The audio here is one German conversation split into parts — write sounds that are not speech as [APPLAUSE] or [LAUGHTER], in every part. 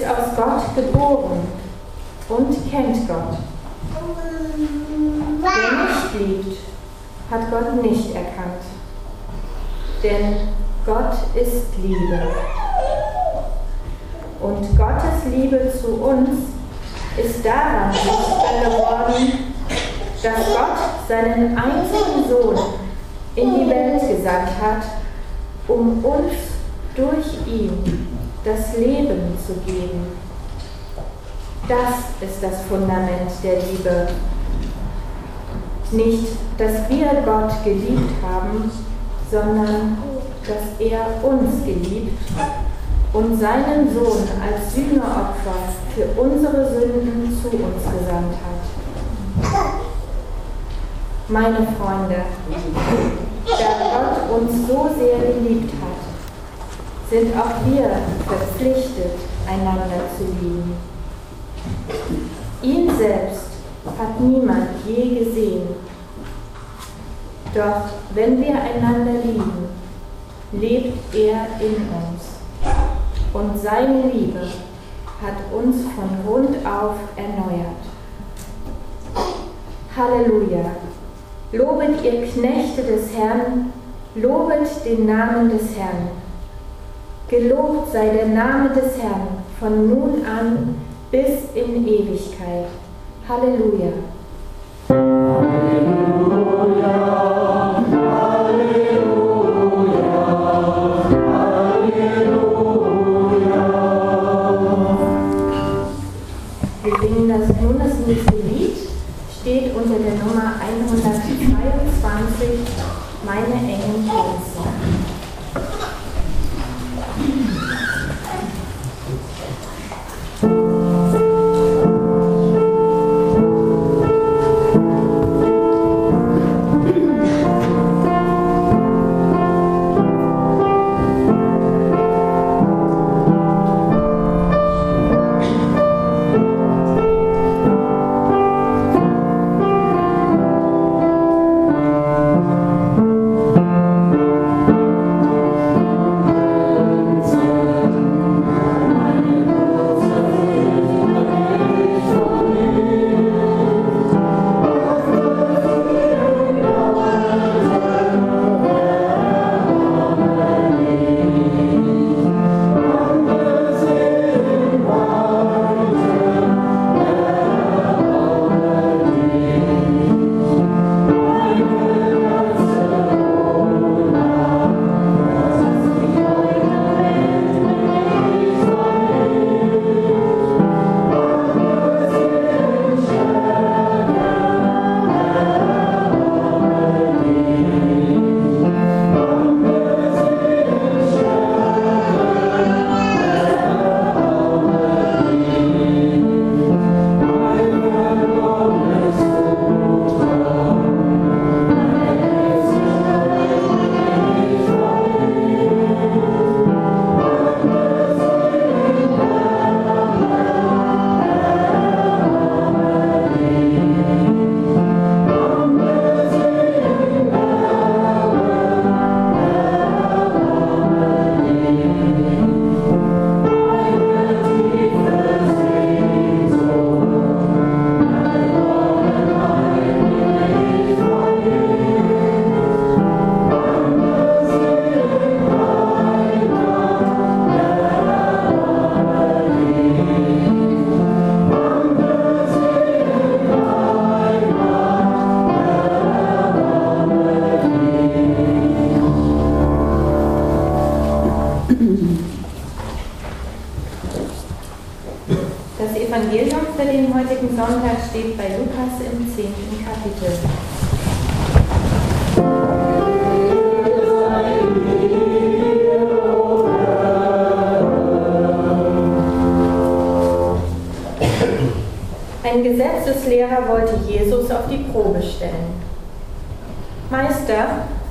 ist aus Gott geboren und kennt Gott. Wer nicht liebt, hat Gott nicht erkannt. Denn Gott ist Liebe. Und Gottes Liebe zu uns ist daran sichtbar geworden, dass Gott seinen einzigen Sohn in die Welt gesandt hat, um uns durch ihn das Leben zu geben. Das ist das Fundament der Liebe. Nicht, dass wir Gott geliebt haben, sondern dass er uns geliebt und seinen Sohn als Sühneopfer für unsere Sünden zu uns gesandt hat. Meine Freunde, da Gott uns so sehr geliebt hat, sind auch wir verpflichtet, einander zu lieben. Ihn selbst hat niemand je gesehen. Doch wenn wir einander lieben, lebt er in uns. Und seine Liebe hat uns von Grund auf erneuert. Halleluja! Lobet ihr Knechte des Herrn, lobet den Namen des Herrn. Gelobt sei der Name des Herrn von nun an bis in Ewigkeit. Halleluja. Halleluja. Halleluja. Wir singen das nun steht unter der Nummer 122, Meine engen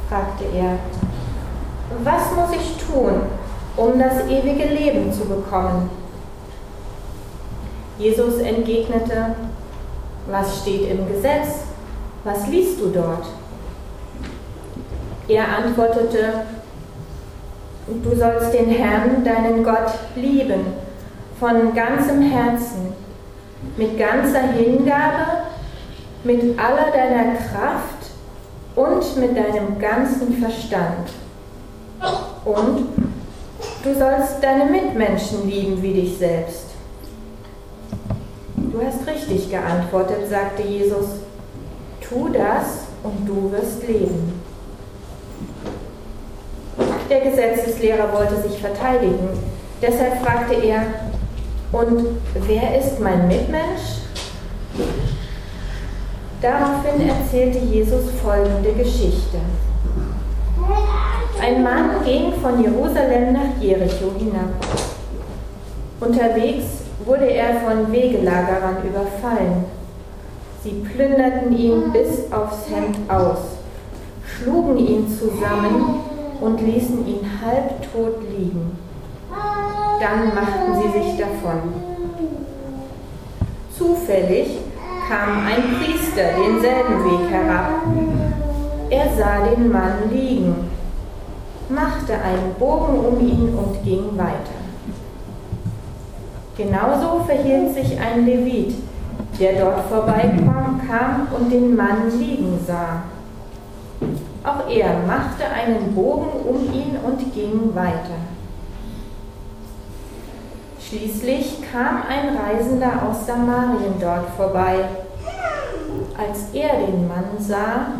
fragte er, was muss ich tun, um das ewige Leben zu bekommen? Jesus entgegnete, was steht im Gesetz? Was liest du dort? Er antwortete, du sollst den Herrn, deinen Gott, lieben, von ganzem Herzen, mit ganzer Hingabe, mit aller deiner Kraft und mit deinem ganzen Verstand. Und du sollst deine Mitmenschen lieben wie dich selbst. Du hast richtig geantwortet, sagte Jesus. Tu das und du wirst leben. Der Gesetzeslehrer wollte sich verteidigen. Deshalb fragte er, und wer ist mein Mitmensch? Daraufhin erzählte Jesus folgende Geschichte. Ein Mann ging von Jerusalem nach Jericho hinab. Unterwegs wurde er von Wegelagerern überfallen. Sie plünderten ihn bis aufs Hemd aus, schlugen ihn zusammen und ließen ihn halbtot liegen. Dann machten sie sich davon. Zufällig kam ein Priester denselben Weg herab. Er sah den Mann liegen, machte einen Bogen um ihn und ging weiter. Genauso verhielt sich ein Levit, der dort vorbeikam kam und den Mann liegen sah. Auch er machte einen Bogen um ihn und ging weiter. Schließlich kam ein Reisender aus Samarien dort vorbei. Als er den Mann sah,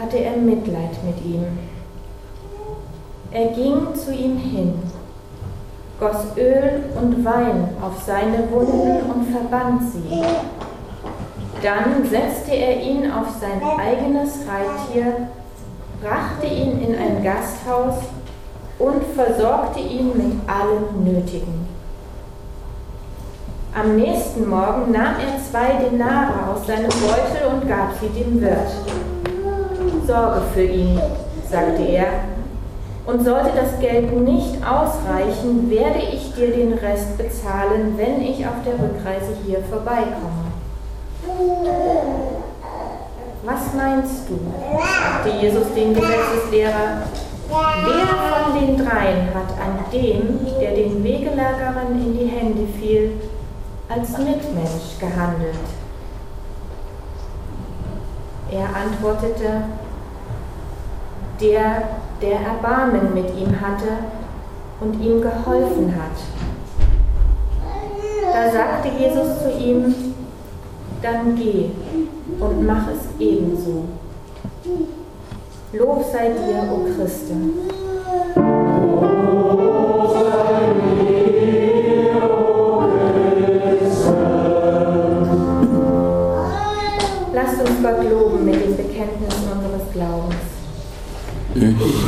hatte er Mitleid mit ihm. Er ging zu ihm hin goss Öl und Wein auf seine Wunden und verband sie. Dann setzte er ihn auf sein eigenes Reittier, brachte ihn in ein Gasthaus und versorgte ihn mit allem Nötigen. Am nächsten Morgen nahm er zwei Denare aus seinem Beutel und gab sie dem Wirt. Sorge für ihn, sagte er, und sollte das Geld nicht ausreichen, werde ich dir den Rest bezahlen, wenn ich auf der Rückreise hier vorbeikomme. Was meinst du? sagte Jesus dem Gesetzeslehrer. Wer von den dreien hat an dem, der den Wegelagerern in die Hände fiel, als Mitmensch gehandelt? Er antwortete, der, der Erbarmen mit ihm hatte und ihm geholfen hat. Da sagte Jesus zu ihm, dann geh und mach es ebenso. Lob sei dir, o Christe.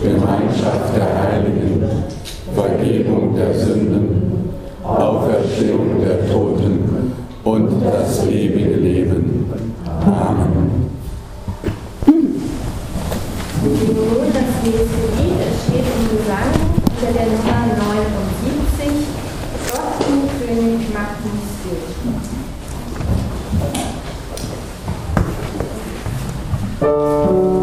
Gemeinschaft der Heiligen, Vergebung der Sünden, Auferstehung der Toten und das ewige Leben. Amen. Das nächste Lied, steht im Gesang unter der Nummer 79, Gott du König macht uns still. Er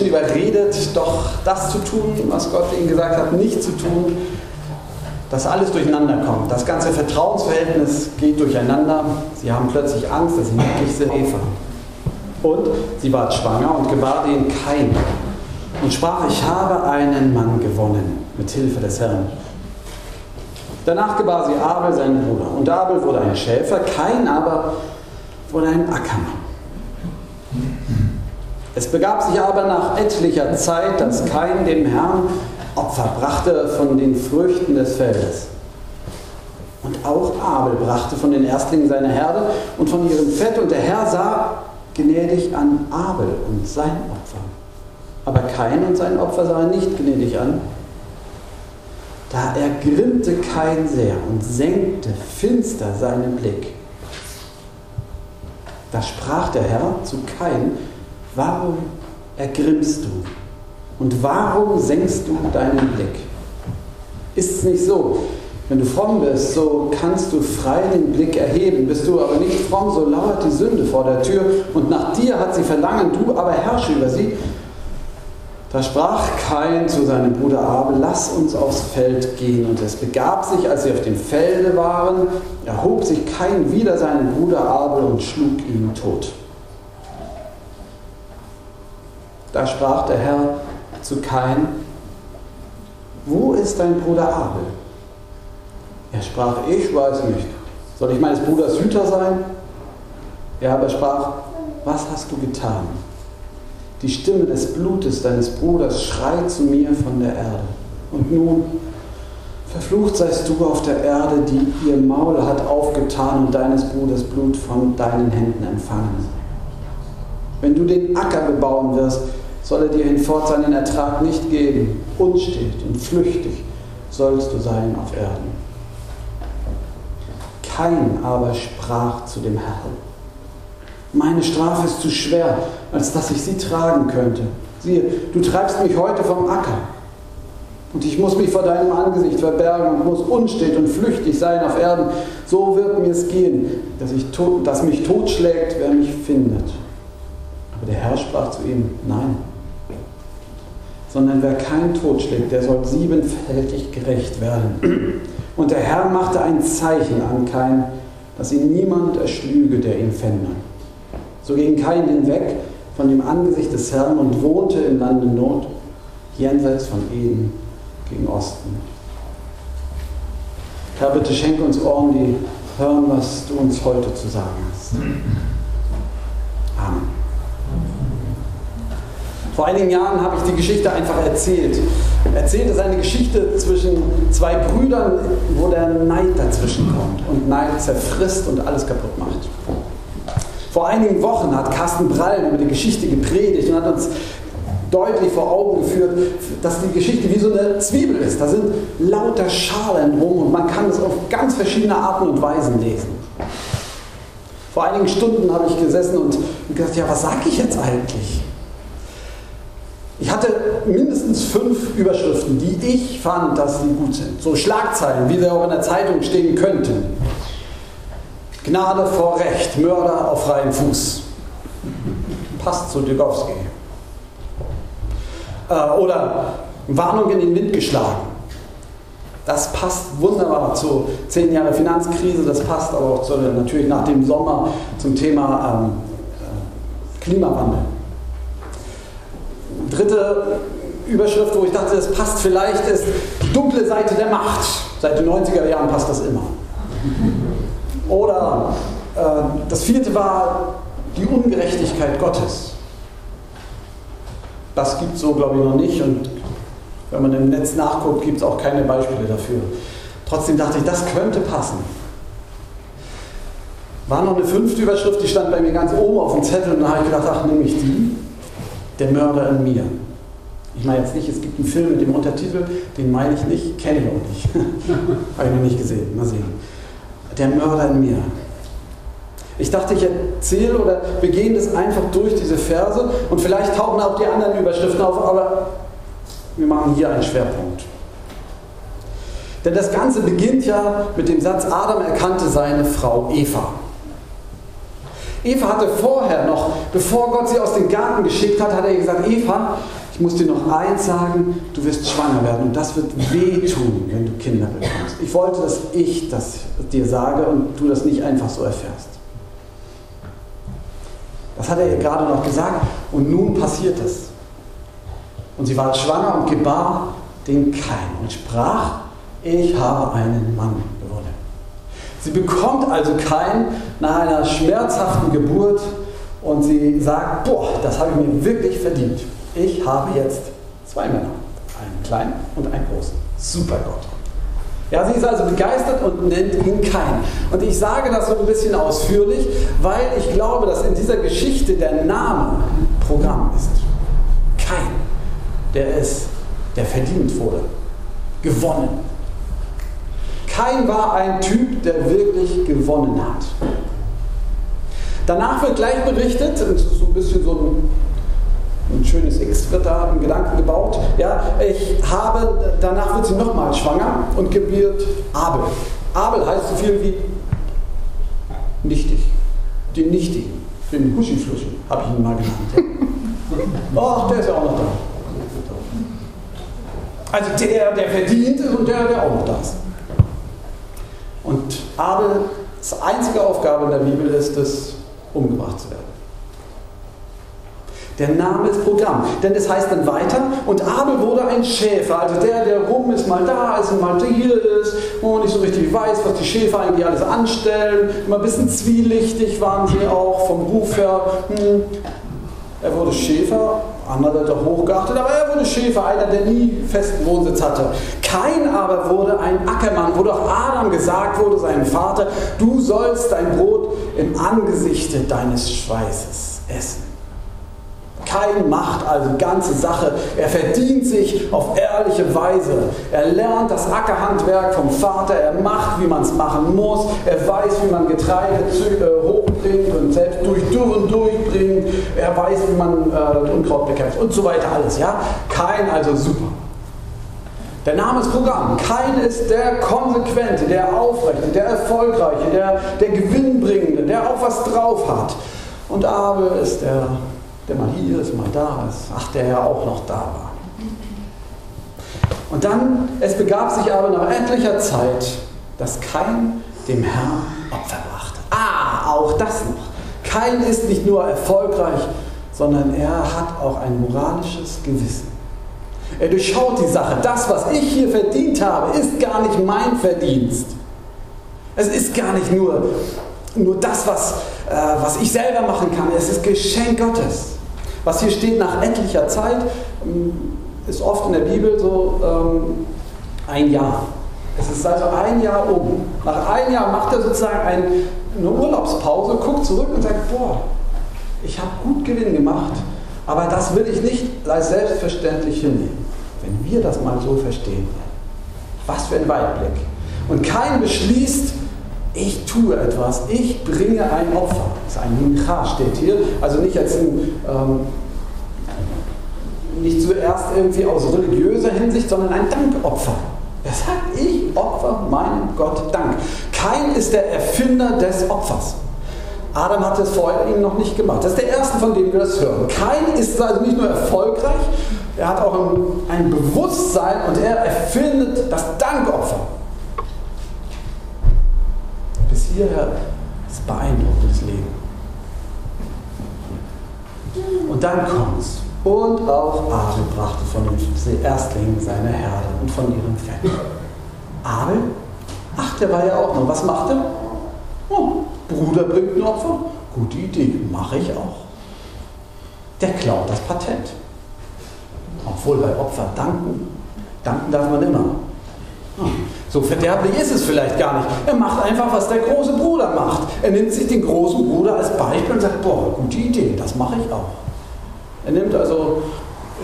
Menschen überredet, doch das zu tun, was Gott ihnen gesagt hat, nicht zu tun, dass alles durcheinander kommt. Das ganze Vertrauensverhältnis geht durcheinander. Sie haben plötzlich Angst, dass sie wirklich sind Eva. Und sie ward schwanger und gebar den Kain und sprach, ich habe einen Mann gewonnen mit Hilfe des Herrn. Danach gebar sie Abel, seinen Bruder. Und Abel wurde ein Schäfer, Kain aber wurde ein Ackermann. Es begab sich aber nach etlicher Zeit, dass Kain dem Herrn Opfer brachte von den Früchten des Feldes. Und auch Abel brachte von den Erstlingen seiner Herde und von ihrem Fett. Und der Herr sah gnädig an Abel und sein Opfer. Aber Kain und sein Opfer sah er nicht gnädig an. Da ergrimmte Kain sehr und senkte finster seinen Blick. Da sprach der Herr zu Kain, warum ergrimmst du? Und warum senkst du deinen Blick? Ist es nicht so, wenn du fromm bist, so kannst du frei den Blick erheben. Bist du aber nicht fromm, so lauert die Sünde vor der Tür und nach dir hat sie Verlangen, du aber herrsche über sie. Da sprach Kain zu seinem Bruder Abel, lass uns aufs Feld gehen. Und es begab sich, als sie auf dem Felde waren, erhob sich Kain wieder seinen Bruder Abel und schlug ihn tot. Da sprach der Herr zu Kain, wo ist dein Bruder Abel? Er sprach, ich weiß nicht. Soll ich meines Bruders Hüter sein? Er aber sprach, was hast du getan? Die Stimme des Blutes deines Bruders schreit zu mir von der Erde. Und nun, verflucht seist du auf der Erde, die ihr Maul hat aufgetan und deines Bruders Blut von deinen Händen empfangen. Wenn du den Acker bebauen wirst, soll er dir hinfort seinen Ertrag nicht geben. Unstet und flüchtig sollst du sein auf Erden. Kein aber sprach zu dem Herrn, meine Strafe ist zu schwer, als dass ich sie tragen könnte. Siehe, du treibst mich heute vom Acker. Und ich muss mich vor deinem Angesicht verbergen und muss unstet und flüchtig sein auf Erden. So wird mir es gehen, dass, ich tot, dass mich totschlägt, wer mich findet. Aber der Herr sprach zu ihm, nein, sondern wer keinen Tod schlägt, der soll siebenfältig gerecht werden. Und der Herr machte ein Zeichen an Kain, dass ihn niemand erschlüge, der ihn fände. So ging Kain hinweg von dem Angesicht des Herrn und wohnte im Lande Not, jenseits von Eden gegen Osten. Herr, bitte schenke uns Ohren, die hören, was du uns heute zu sagen hast. Amen. Vor einigen Jahren habe ich die Geschichte einfach erzählt. Erzählt ist eine Geschichte zwischen zwei Brüdern, wo der Neid dazwischen kommt und Neid zerfrisst und alles kaputt macht. Vor einigen Wochen hat Carsten Brall über die Geschichte gepredigt und hat uns deutlich vor Augen geführt, dass die Geschichte wie so eine Zwiebel ist. Da sind lauter Schalen rum und man kann es auf ganz verschiedene Arten und Weisen lesen. Vor einigen Stunden habe ich gesessen und gedacht, ja, was sage ich jetzt eigentlich? Ich hatte mindestens fünf Überschriften, die ich fand, dass sie gut sind. So Schlagzeilen, wie sie auch in der Zeitung stehen könnten. Gnade vor Recht, Mörder auf freiem Fuß. Passt zu Dugowski. Äh, oder Warnung in den Wind geschlagen. Das passt wunderbar zu zehn Jahre Finanzkrise, das passt aber auch zu, natürlich nach dem Sommer zum Thema ähm, äh, Klimawandel dritte Überschrift, wo ich dachte, das passt vielleicht, ist die dunkle Seite der Macht. Seit den 90er Jahren passt das immer. Oder äh, das vierte war die Ungerechtigkeit Gottes. Das gibt es so, glaube ich, noch nicht. Und wenn man im Netz nachguckt, gibt es auch keine Beispiele dafür. Trotzdem dachte ich, das könnte passen. War noch eine fünfte Überschrift, die stand bei mir ganz oben auf dem Zettel und dann habe ich gedacht, ach, nehme ich die der Mörder in mir. Ich meine jetzt nicht, es gibt einen Film mit dem Untertitel, den meine ich nicht, kenne ich auch nicht. [LAUGHS] Habe ich noch nicht gesehen. Mal sehen. Der Mörder in mir. Ich dachte, ich erzähle oder wir gehen das einfach durch diese Verse und vielleicht tauchen auch die anderen Überschriften auf, aber wir machen hier einen Schwerpunkt. Denn das Ganze beginnt ja mit dem Satz, Adam erkannte seine Frau Eva. Eva hatte vorher noch, bevor Gott sie aus dem Garten geschickt hat, hat er gesagt, Eva, ich muss dir noch eins sagen, du wirst schwanger werden und das wird wehtun, wenn du Kinder bekommst. Ich wollte, dass ich das dir sage und du das nicht einfach so erfährst. Das hat er ihr gerade noch gesagt und nun passiert es. Und sie war schwanger und gebar den Kain und sprach, ich habe einen Mann. Sie bekommt also Kain nach einer schmerzhaften Geburt und sie sagt, boah, das habe ich mir wirklich verdient. Ich habe jetzt zwei Männer, einen kleinen und einen großen. Super Gott. Ja, sie ist also begeistert und nennt ihn Kain. Und ich sage das so ein bisschen ausführlich, weil ich glaube, dass in dieser Geschichte der Name Programm ist. Kain, der es, der verdient wurde, gewonnen. Kain war ein Typ, der wirklich gewonnen hat. Danach wird gleich berichtet, so ein bisschen so ein ein schönes X wird da im Gedanken gebaut. Ja, ich habe, danach wird sie nochmal schwanger und gebiert Abel. Abel heißt so viel wie nichtig. Den Nichtigen, den Huschifluschi, habe ich ihn mal genannt. [LAUGHS] Ach, der ist ja auch noch da. Also der, der verdient ist und der, der auch noch da ist. Und Abels einzige Aufgabe in der Bibel ist es, umgebracht zu werden. Der Name ist Programm. Denn es heißt dann weiter, und Abel wurde ein Schäfer, also der, der rum ist, mal da ist und mal hier ist und nicht so richtig weiß, was die Schäfer eigentlich alles anstellen. Immer ein bisschen zwielichtig waren sie auch vom Ruf her. Hm. Er wurde Schäfer, andere hat hochgeachtet, aber er wurde Schäfer, einer, der nie festen Wohnsitz hatte. Kein aber wurde ein Ackermann, wo doch Adam gesagt wurde, seinem Vater, du sollst dein Brot im Angesichte deines Schweißes essen. Kein macht also ganze Sache. Er verdient sich auf ehrliche Weise. Er lernt das Ackerhandwerk vom Vater. Er macht, wie man es machen muss. Er weiß, wie man Getreide äh, hochbringt und selbst durch Dürren durchbringt. Er weiß, wie man äh, Unkraut bekämpft und so weiter alles. Ja? Kein also super. Der Name ist Programm. Kein ist der Konsequente, der Aufrechte, der Erfolgreiche, der, der Gewinnbringende, der auch was drauf hat. Und Abel ist der der mal hier ist, mal da ist. Ach, der ja auch noch da war. Und dann, es begab sich aber nach etlicher Zeit, dass kein dem Herrn Opfer brachte. Ah, auch das noch. Kein ist nicht nur erfolgreich, sondern er hat auch ein moralisches Gewissen. Er durchschaut die Sache. Das, was ich hier verdient habe, ist gar nicht mein Verdienst. Es ist gar nicht nur, nur das, was, äh, was ich selber machen kann. Es ist Geschenk Gottes. Was hier steht nach endlicher Zeit, ähm, ist oft in der Bibel so ähm, ein Jahr. Es ist also ein Jahr um. Nach einem Jahr macht er sozusagen ein, eine Urlaubspause, guckt zurück und sagt, boah, ich habe gut Gewinn gemacht, aber das will ich nicht als selbstverständlich hinnehmen. Wenn wir das mal so verstehen. Was für ein Weitblick. Und kein beschließt, ich tue etwas, ich bringe ein Opfer. Das ist ein Mincha, steht hier. Also nicht als ein, ähm, nicht zuerst irgendwie aus religiöser Hinsicht, sondern ein Dankopfer. Er sagt, ich opfer meinem Gott Dank. Kein ist der Erfinder des Opfers. Adam hat es vorher ihm noch nicht gemacht. Das ist der erste, von dem wir das hören. Kein ist also nicht nur erfolgreich, er hat auch ein, ein Bewusstsein und er erfindet das Dankopfer hierher ist beeindruckendes Leben. Und dann kommt's. Und auch Abel brachte von den Erstlingen seine Herde und von ihrem Fett. Abel? Ach, der war ja auch noch. Was macht er? Oh, Bruder bringt ein Opfer. Gute Idee, mache ich auch. Der klaut das Patent. Obwohl bei Opfer danken, danken darf man immer. So verderblich ist es vielleicht gar nicht. Er macht einfach, was der große Bruder macht. Er nimmt sich den großen Bruder als Beispiel und sagt, boah, gute Idee, das mache ich auch. Er nimmt also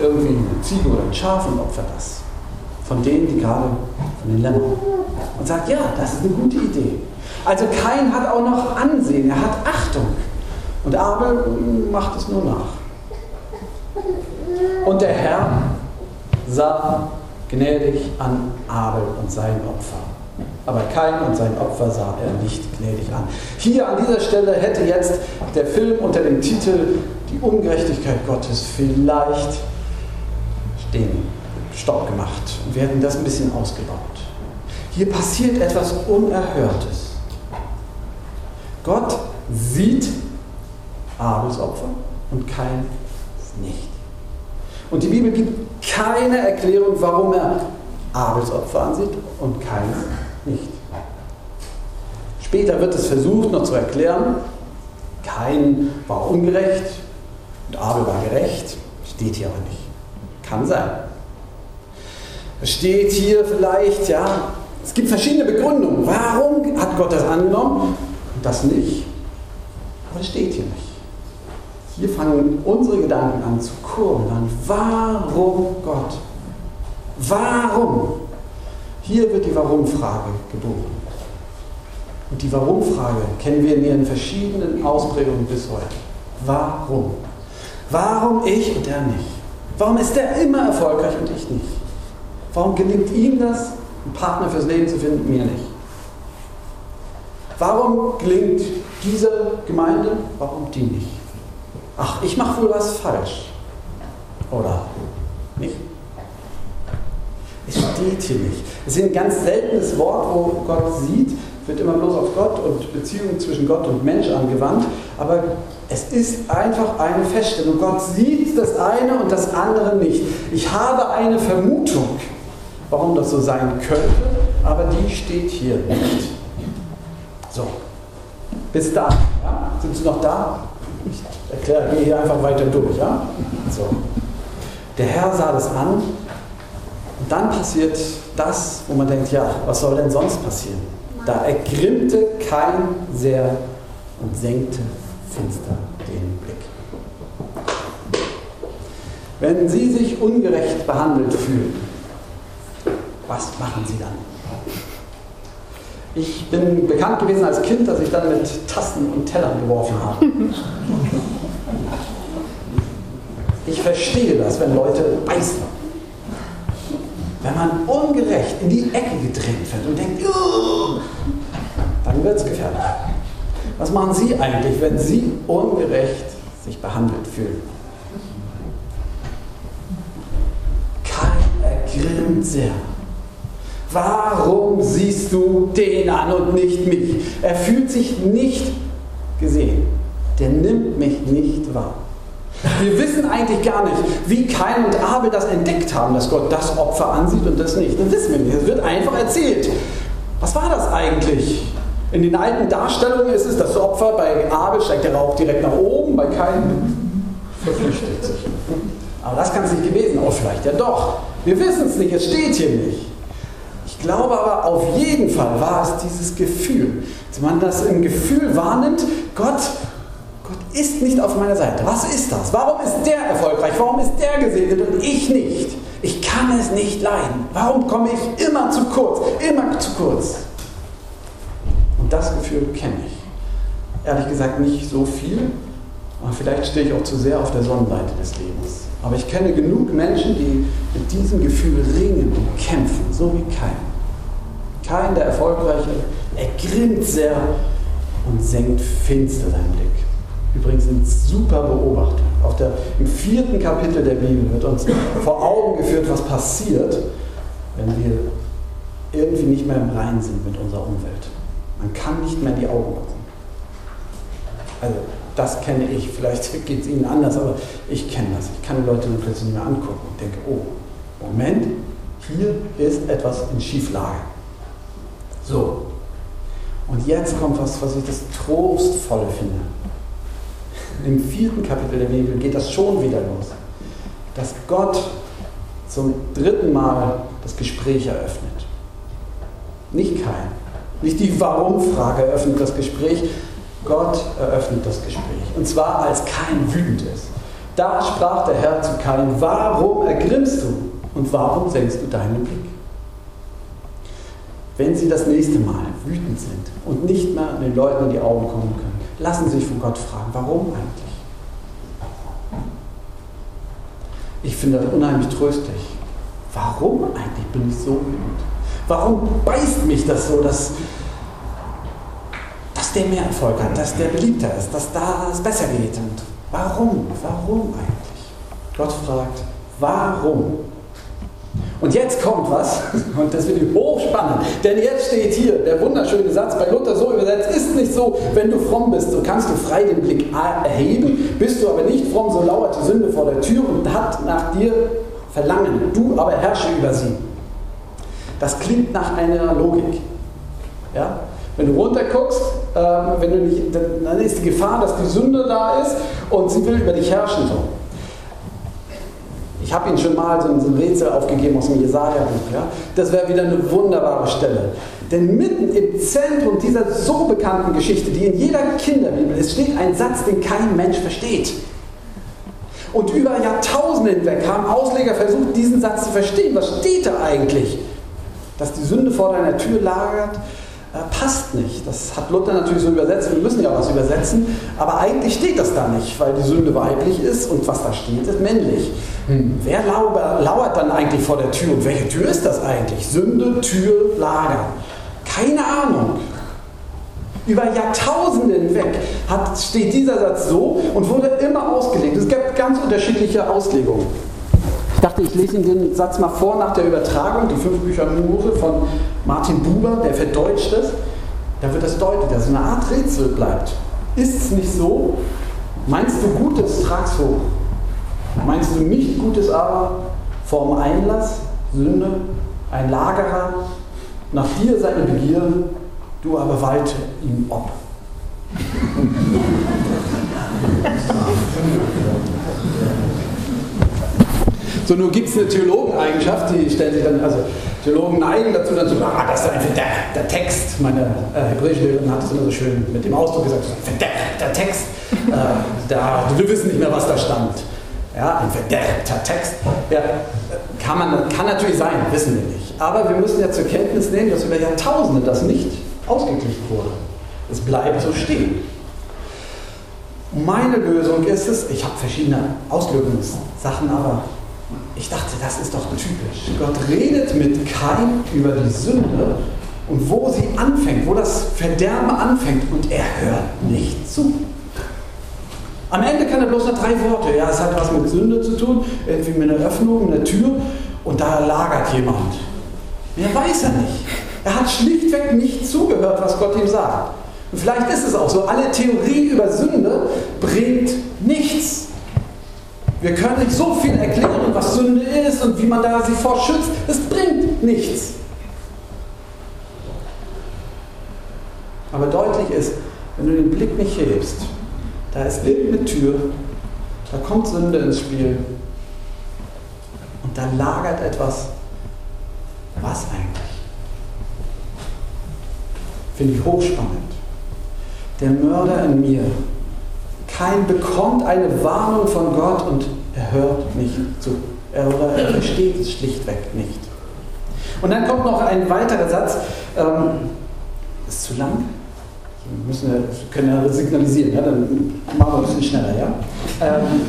irgendwie eine Ziege oder ein Schaf und opfert das. Von denen, die gerade, von den Lämmern. Und sagt, ja, das ist eine gute Idee. Also Kain hat auch noch Ansehen, er hat Achtung. Und Abel macht es nur nach. Und der Herr sah gnädig an Abel und sein Opfer. Aber Kain und sein Opfer sah er nicht gnädig an. Hier an dieser Stelle hätte jetzt der Film unter dem Titel Die Ungerechtigkeit Gottes vielleicht stehen, Stopp gemacht. Und wir hätten das ein bisschen ausgebaut. Hier passiert etwas Unerhörtes. Gott sieht Abels Opfer und Kain nicht. Und die Bibel gibt keine Erklärung, warum er Abels Opfer ansieht und Kain nicht. Später wird es versucht noch zu erklären, Kain war ungerecht und Abel war gerecht. Steht hier aber nicht. Kann sein. Es steht hier vielleicht, ja, es gibt verschiedene Begründungen. Warum hat Gott das angenommen und das nicht? Aber es steht hier nicht. Hier fangen unsere Gedanken an zu kurbeln. Warum Gott? Warum? Hier wird die Warum-Frage geboren. Und die Warum-Frage kennen wir in ihren verschiedenen Ausprägungen bis heute. Warum? Warum ich und er nicht? Warum ist er immer erfolgreich und ich nicht? Warum gelingt ihm das, einen Partner fürs Leben zu finden, mir nicht? Warum gelingt diese Gemeinde, warum die nicht? Ach, ich mache wohl was falsch. Oder nicht? Es steht hier nicht. Es ist ein ganz seltenes Wort, wo Gott sieht, wird immer bloß auf Gott und Beziehungen zwischen Gott und Mensch angewandt. Aber es ist einfach eine Feststellung. Gott sieht das eine und das andere nicht. Ich habe eine Vermutung, warum das so sein könnte, aber die steht hier nicht. So, bis da. Ja? Sind Sie noch da? Ich erkläre, gehe hier einfach weiter durch. Ja? So. Der Herr sah das an und dann passiert das, wo man denkt, ja, was soll denn sonst passieren? Da ergrimmte kein sehr und senkte finster den Blick. Wenn Sie sich ungerecht behandelt fühlen, was machen Sie dann? Ich bin bekannt gewesen als Kind, dass ich dann mit Tassen und Tellern geworfen habe. [LAUGHS] Ich verstehe das, wenn Leute beißen. Wenn man ungerecht in die Ecke gedrängt wird und denkt, dann wird es gefährlich. Was machen Sie eigentlich, wenn Sie ungerecht sich behandelt fühlen? Kein ergrimmt sehr. Warum siehst du den an und nicht mich? Er fühlt sich nicht gesehen. Der nimmt mich nicht wahr. Wir wissen eigentlich gar nicht, wie Kain und Abel das entdeckt haben, dass Gott das Opfer ansieht und das nicht. Das wissen wir nicht. Es wird einfach erzählt. Was war das eigentlich? In den alten Darstellungen ist es, das Opfer bei Abel steigt der Rauch direkt nach oben, bei Kain verflüchtet sich. Aber das kann es nicht gewesen. Oh, vielleicht ja doch. Wir wissen es nicht, es steht hier nicht. Ich glaube aber, auf jeden Fall war es dieses Gefühl, dass man das im Gefühl wahrnimmt, Gott ist nicht auf meiner Seite. Was ist das? Warum ist der erfolgreich? Warum ist der gesegnet und ich nicht? Ich kann es nicht leiden. Warum komme ich immer zu kurz? Immer zu kurz. Und das Gefühl kenne ich. Ehrlich gesagt nicht so viel. Aber vielleicht stehe ich auch zu sehr auf der Sonnenseite des Lebens. Aber ich kenne genug Menschen, die mit diesem Gefühl ringen und kämpfen, so wie kein. Kein der Erfolgreiche ergrimmt sehr und senkt finster seinen Blick. Übrigens eine super Beobachtung. Auf der, Im vierten Kapitel der Bibel wird uns vor Augen geführt, was passiert, wenn wir irgendwie nicht mehr im Reinen sind mit unserer Umwelt. Man kann nicht mehr die Augen gucken. Also das kenne ich, vielleicht [LAUGHS] geht es Ihnen anders, aber ich kenne das. Ich kann Leute dann plötzlich nicht mehr angucken und denke, oh, Moment, hier ist etwas in Schieflage. So. Und jetzt kommt was, was ich das Trostvolle finde im vierten Kapitel der Bibel geht das schon wieder los. Dass Gott zum dritten Mal das Gespräch eröffnet. Nicht kein. Nicht die Warum-Frage eröffnet das Gespräch. Gott eröffnet das Gespräch. Und zwar als kein wütend ist. Da sprach der Herr zu Kain, warum ergrimmst du und warum senkst du deinen Blick? Wenn sie das nächste Mal wütend sind und nicht mehr den Leuten in die Augen kommen können, lassen sich von Gott fragen, warum eigentlich? Ich finde das unheimlich tröstlich. warum eigentlich bin ich so wütend? Warum beißt mich das so, dass, dass der mehr Erfolg hat, dass der beliebter ist, dass da es besser geht? Und warum? Warum eigentlich? Gott fragt, warum? Und jetzt kommt was, [LAUGHS] und das ich hochspannend, denn jetzt steht hier der wunderschöne Satz bei Luther so übersetzt, ist nicht so, wenn du fromm bist, so kannst du frei den Blick erheben, bist du aber nicht fromm, so lauert die Sünde vor der Tür und hat nach dir Verlangen, du aber herrsche über sie. Das klingt nach einer Logik. Ja? Wenn du runterguckst, äh, wenn du nicht, dann ist die Gefahr, dass die Sünde da ist und sie will über dich herrschen. So. Ich habe Ihnen schon mal so ein Rätsel aufgegeben aus dem Jesaja-Buch. Ja? Das wäre wieder eine wunderbare Stelle. Denn mitten im Zentrum dieser so bekannten Geschichte, die in jeder Kinderbibel ist, steht ein Satz, den kein Mensch versteht. Und über Jahrtausende hinweg haben Ausleger versucht, diesen Satz zu verstehen. Was steht da eigentlich? Dass die Sünde vor deiner Tür lagert, passt nicht. Das hat Luther natürlich so übersetzt, wir müssen ja was übersetzen, aber eigentlich steht das da nicht, weil die Sünde weiblich ist und was da steht, ist männlich. Hm. Wer lauert dann eigentlich vor der Tür und welche Tür ist das eigentlich? Sünde, Tür, Lager. Keine Ahnung. Über Jahrtausende hinweg hat, steht dieser Satz so und wurde immer ausgelegt. Es gibt ganz unterschiedliche Auslegungen. Ich dachte, ich lese Ihnen den Satz mal vor nach der Übertragung, die fünf Bücher Mure von Martin Buber, der verdeutscht es. Da wird das deutlich, dass es eine Art Rätsel bleibt. Ist es nicht so? Meinst du Gutes, trag's hoch. Meinst du nicht Gutes aber vorm Einlass, Sünde, ein Lagerer, nach dir seine Begierde, du aber walte ihm ob. [LAUGHS] So, nun gibt es eine Theologeneigenschaft, die stellen sich dann, also Theologen neigen dazu, dann zu sagen, ah, das ist ein verdeckter Text. Meine äh, hebräische Lehrerin hat es immer so schön mit dem Ausdruck gesagt, verdeckter Text. Äh, da, du wissen nicht mehr, was da stand. Ja, ein verdeckter Text. Ja, kann, man, kann natürlich sein, wissen wir nicht. Aber wir müssen ja zur Kenntnis nehmen, dass über Jahrtausende das nicht ausgeglichen wurde. Es bleibt so stehen. Meine Lösung ist es, ich habe verschiedene Auslegungssachen, aber ich dachte, das ist doch typisch. Gott redet mit Kain über die Sünde und wo sie anfängt, wo das Verderben anfängt und er hört nicht zu. Am Ende kann er bloß noch drei Worte. Ja, es hat was mit Sünde zu tun, irgendwie mit einer Öffnung, einer Tür und da lagert jemand. Mehr weiß er nicht. Er hat schlichtweg nicht zugehört, was Gott ihm sagt. Und vielleicht ist es auch so, alle Theorie über Sünde bringt nichts. Wir können nicht so viel erklären, Sünde ist und wie man da sich vor schützt. Es bringt nichts. Aber deutlich ist, wenn du den Blick nicht hebst, da ist irgendeine Tür, da kommt Sünde ins Spiel und da lagert etwas. Was eigentlich? Finde ich hochspannend. Der Mörder in mir, kein bekommt eine Warnung von Gott und er hört nicht zu. Er, oder er versteht es schlichtweg nicht. Und dann kommt noch ein weiterer Satz. Ähm, ist zu lang? müssen wir können ja signalisieren, ja? dann machen wir ein bisschen schneller. Ja? Ähm,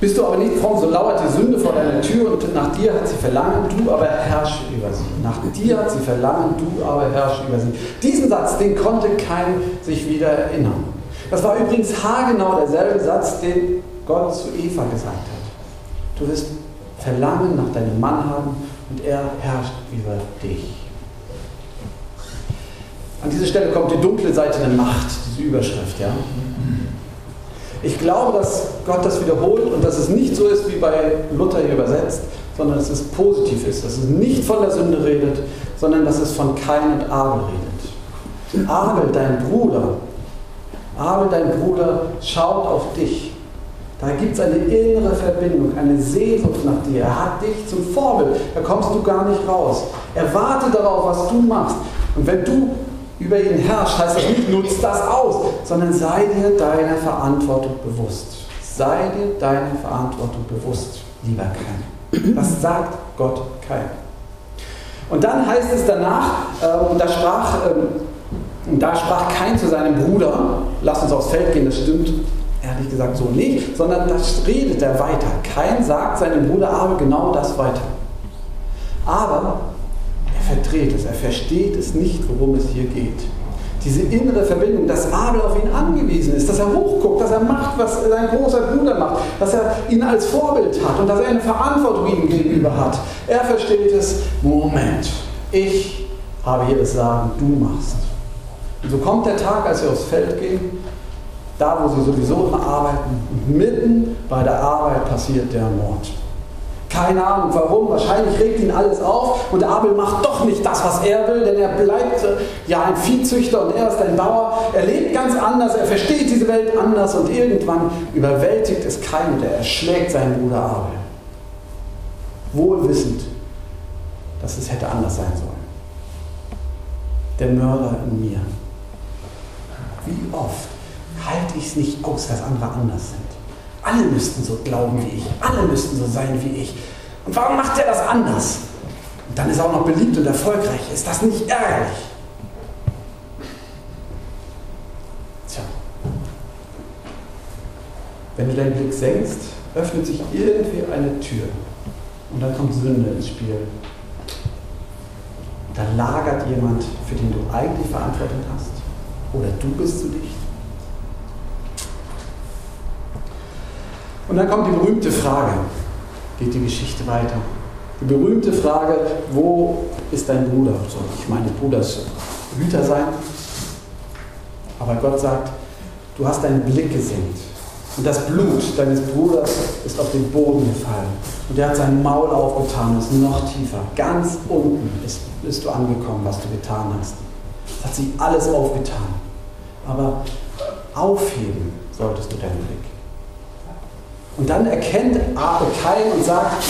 bist du aber nicht fromm, so lauert die Sünde vor deiner Tür und nach dir hat sie Verlangen, du aber herrsche über sie. Nach dir hat sie Verlangen, du aber herrsche über sie. Diesen Satz, den konnte kein sich wieder erinnern. Das war übrigens haargenau derselbe Satz, den Gott zu Eva gesagt hat. Du wirst Verlangen nach deinem Mann haben und er herrscht über dich. An diese Stelle kommt die dunkle Seite der Macht, diese Überschrift. Ja? Ich glaube, dass Gott das wiederholt und dass es nicht so ist, wie bei Luther hier übersetzt, sondern dass es positiv ist, dass es nicht von der Sünde redet, sondern dass es von Kain und Abel redet. Abel, dein Bruder, Abel, dein Bruder, schaut auf dich. Da gibt es eine innere Verbindung, eine Sehnsucht nach dir. Er hat dich zum Vorbild. Da kommst du gar nicht raus. Er wartet darauf, was du machst. Und wenn du über ihn herrscht, heißt das nicht, nutzt das aus, sondern sei dir deiner Verantwortung bewusst. Sei dir deiner Verantwortung bewusst, lieber Kain. Das sagt Gott kein. Und dann heißt es danach, äh, da sprach, äh, da sprach Kain zu seinem Bruder, lass uns aufs Feld gehen, das stimmt, Ehrlich gesagt so nicht, sondern das redet er weiter. Kein sagt seinem Bruder Abel genau das weiter. Aber er verdreht es, er versteht es nicht, worum es hier geht. Diese innere Verbindung, dass Abel auf ihn angewiesen ist, dass er hochguckt, dass er macht, was sein großer Bruder macht, dass er ihn als Vorbild hat und dass er eine Verantwortung ihm gegenüber hat. Er versteht es, Moment, ich habe hier das Sagen, du machst. Und so kommt der Tag, als sie aufs Feld gehen, da wo sie sowieso immer arbeiten, und mitten bei der Arbeit passiert der Mord. Keine Ahnung warum, wahrscheinlich regt ihn alles auf und Abel macht doch nicht das, was er will, denn er bleibt äh, ja ein Viehzüchter und er ist ein Bauer. Er lebt ganz anders, er versteht diese Welt anders und irgendwann überwältigt es keinen und er erschlägt seinen Bruder Abel. Wohl wissend, dass es hätte anders sein sollen. Der Mörder in mir. Wie oft halte ich es nicht aus, dass andere anders sind? Alle müssten so glauben wie ich. Alle müssten so sein wie ich. Und warum macht er das anders? Und dann ist er auch noch beliebt und erfolgreich. Ist das nicht ärgerlich? Tja. Wenn du deinen Blick senkst, öffnet sich irgendwie eine Tür. Und dann kommt Sünde ins Spiel. Da lagert jemand, für den du eigentlich Verantwortung hast. Oder du bist zu dicht. Und dann kommt die berühmte Frage, geht die Geschichte weiter. Die berühmte Frage, wo ist dein Bruder? Soll ich meines Bruders Hüter sein? Aber Gott sagt, du hast deinen Blick gesenkt. Und das Blut deines Bruders ist auf den Boden gefallen. Und er hat sein Maul aufgetan, ist noch tiefer. Ganz unten ist, bist du angekommen, was du getan hast. Das hat sich alles aufgetan. Aber aufheben solltest du deinen Blick. Und dann erkennt Abel Kain und sagt,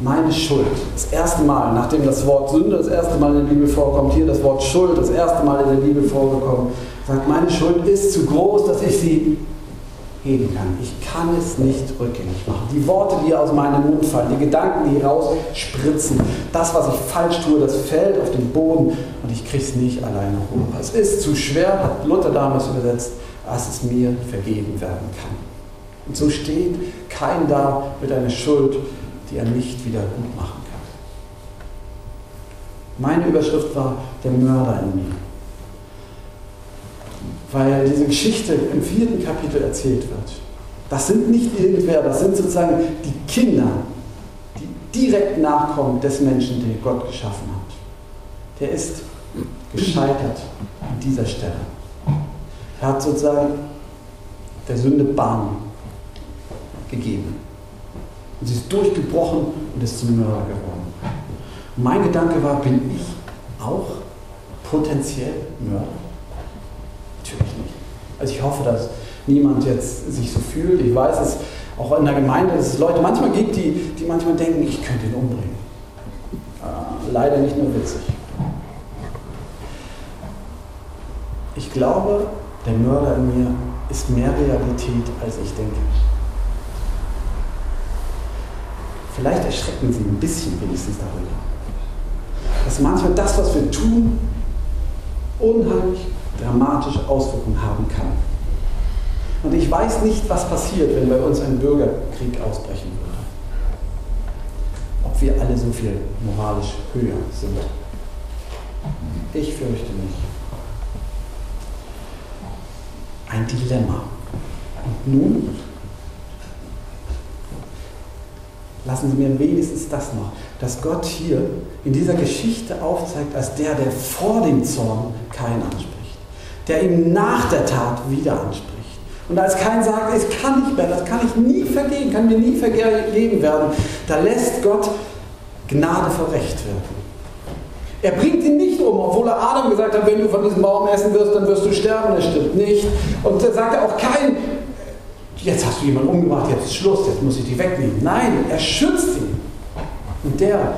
meine Schuld. Das erste Mal, nachdem das Wort Sünde das erste Mal in der Bibel vorkommt, hier das Wort Schuld das erste Mal in der Bibel vorgekommen, sagt, meine Schuld ist zu groß, dass ich sie heben kann. Ich kann es nicht rückgängig machen. Die Worte, die aus meinem Mund fallen, die Gedanken, die rausspritzen, das, was ich falsch tue, das fällt auf den Boden und ich kriege es nicht alleine hoch. Es ist zu schwer, hat Luther damals übersetzt, als es mir vergeben werden kann. Und so steht kein da mit einer Schuld, die er nicht wieder gut machen kann. Meine Überschrift war der Mörder in mir. Weil diese Geschichte im vierten Kapitel erzählt wird. Das sind nicht irgendwer, das sind sozusagen die Kinder, die direkt nachkommen des Menschen, den Gott geschaffen hat. Der ist gescheitert an dieser Stelle. Er hat sozusagen der Sünde Bahn gegeben. Und sie ist durchgebrochen und ist zum Mörder geworden. Mein Gedanke war, bin ich auch potenziell Mörder? Natürlich nicht. Also ich hoffe, dass niemand jetzt sich so fühlt. Ich weiß es auch in der Gemeinde, dass es Leute manchmal gibt, die, die manchmal denken, ich könnte ihn umbringen. Äh, leider nicht nur witzig. Ich glaube, der Mörder in mir ist mehr Realität, als ich denke. Vielleicht erschrecken sie ein bisschen wenigstens darüber. Dass manchmal das, was wir tun, unheimlich dramatische Auswirkungen haben kann. Und ich weiß nicht, was passiert, wenn bei uns ein Bürgerkrieg ausbrechen würde. Ob wir alle so viel moralisch höher sind. Ich fürchte nicht. Ein Dilemma. Und nun lassen Sie mir wenigstens das noch, dass Gott hier in dieser Geschichte aufzeigt, als der, der vor dem Zorn keinen anspricht, der ihm nach der Tat wieder anspricht. Und als kein sagt, es kann nicht mehr, das kann ich nie vergehen, kann mir nie vergeben werden, da lässt Gott Gnade vor Recht wirken. Er bringt ihn nicht um, obwohl er Adam gesagt hat, wenn du von diesem Baum essen wirst, dann wirst du sterben. Das stimmt nicht. Und er sagt auch kein, jetzt hast du jemanden umgebracht, jetzt ist Schluss, jetzt muss ich die wegnehmen. Nein, er schützt ihn. Und der,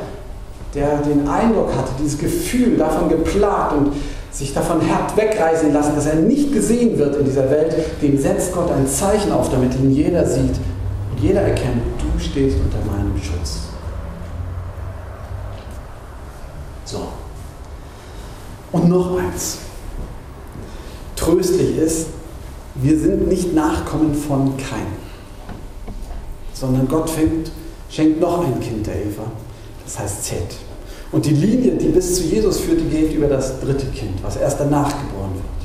der den Eindruck hatte, dieses Gefühl davon geplagt und sich davon hat wegreißen lassen, dass er nicht gesehen wird in dieser Welt, dem setzt Gott ein Zeichen auf, damit ihn jeder sieht und jeder erkennt, du stehst unter meinem Schutz. So. Und noch eins. Tröstlich ist, wir sind nicht Nachkommen von Kain, sondern Gott fängt, schenkt noch ein Kind der Eva, das heißt Zeth. Und die Linie, die bis zu Jesus führt, die geht über das dritte Kind, was erst danach geboren wird.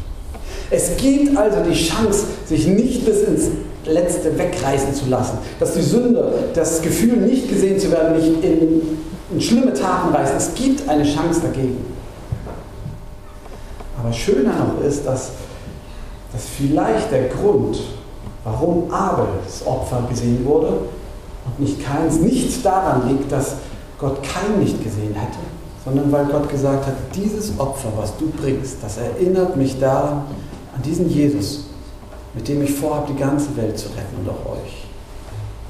Es gibt also die Chance, sich nicht bis ins Letzte wegreißen zu lassen, dass die Sünde, das Gefühl, nicht gesehen zu werden, nicht in, in schlimme Taten reißt. Es gibt eine Chance dagegen. Aber schöner noch ist, dass, dass vielleicht der Grund, warum Abels Opfer gesehen wurde und nicht keins, nicht daran liegt, dass Gott kein nicht gesehen hätte, sondern weil Gott gesagt hat, dieses Opfer, was du bringst, das erinnert mich daran, an diesen Jesus, mit dem ich vorhabe, die ganze Welt zu retten und auch euch.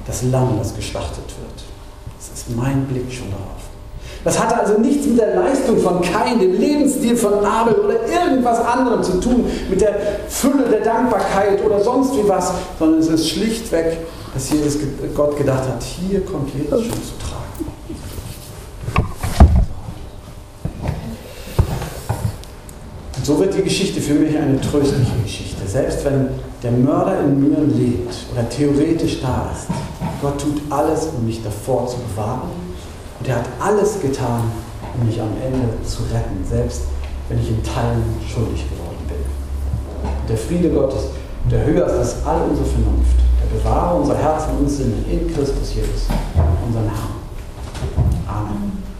Das Lamm, das geschlachtet wird. Das ist mein Blick schon darauf. Das hatte also nichts mit der Leistung von Kain, dem Lebensstil von Abel oder irgendwas anderem zu tun, mit der Fülle der Dankbarkeit oder sonst wie was, sondern es ist schlichtweg, dass Jesus Gott gedacht hat, hier kommt Jesus schon zu tragen. Und so wird die Geschichte für mich eine tröstliche Geschichte. Selbst wenn der Mörder in mir lebt oder theoretisch da ist, Gott tut alles, um mich davor zu bewahren. Und er hat alles getan, um mich am Ende zu retten, selbst wenn ich in Teilen schuldig geworden bin. Der Friede Gottes, der höher ist als all unsere Vernunft, der bewahre unser Herzen und Sinne in Christus Jesus, unseren Herrn. Amen.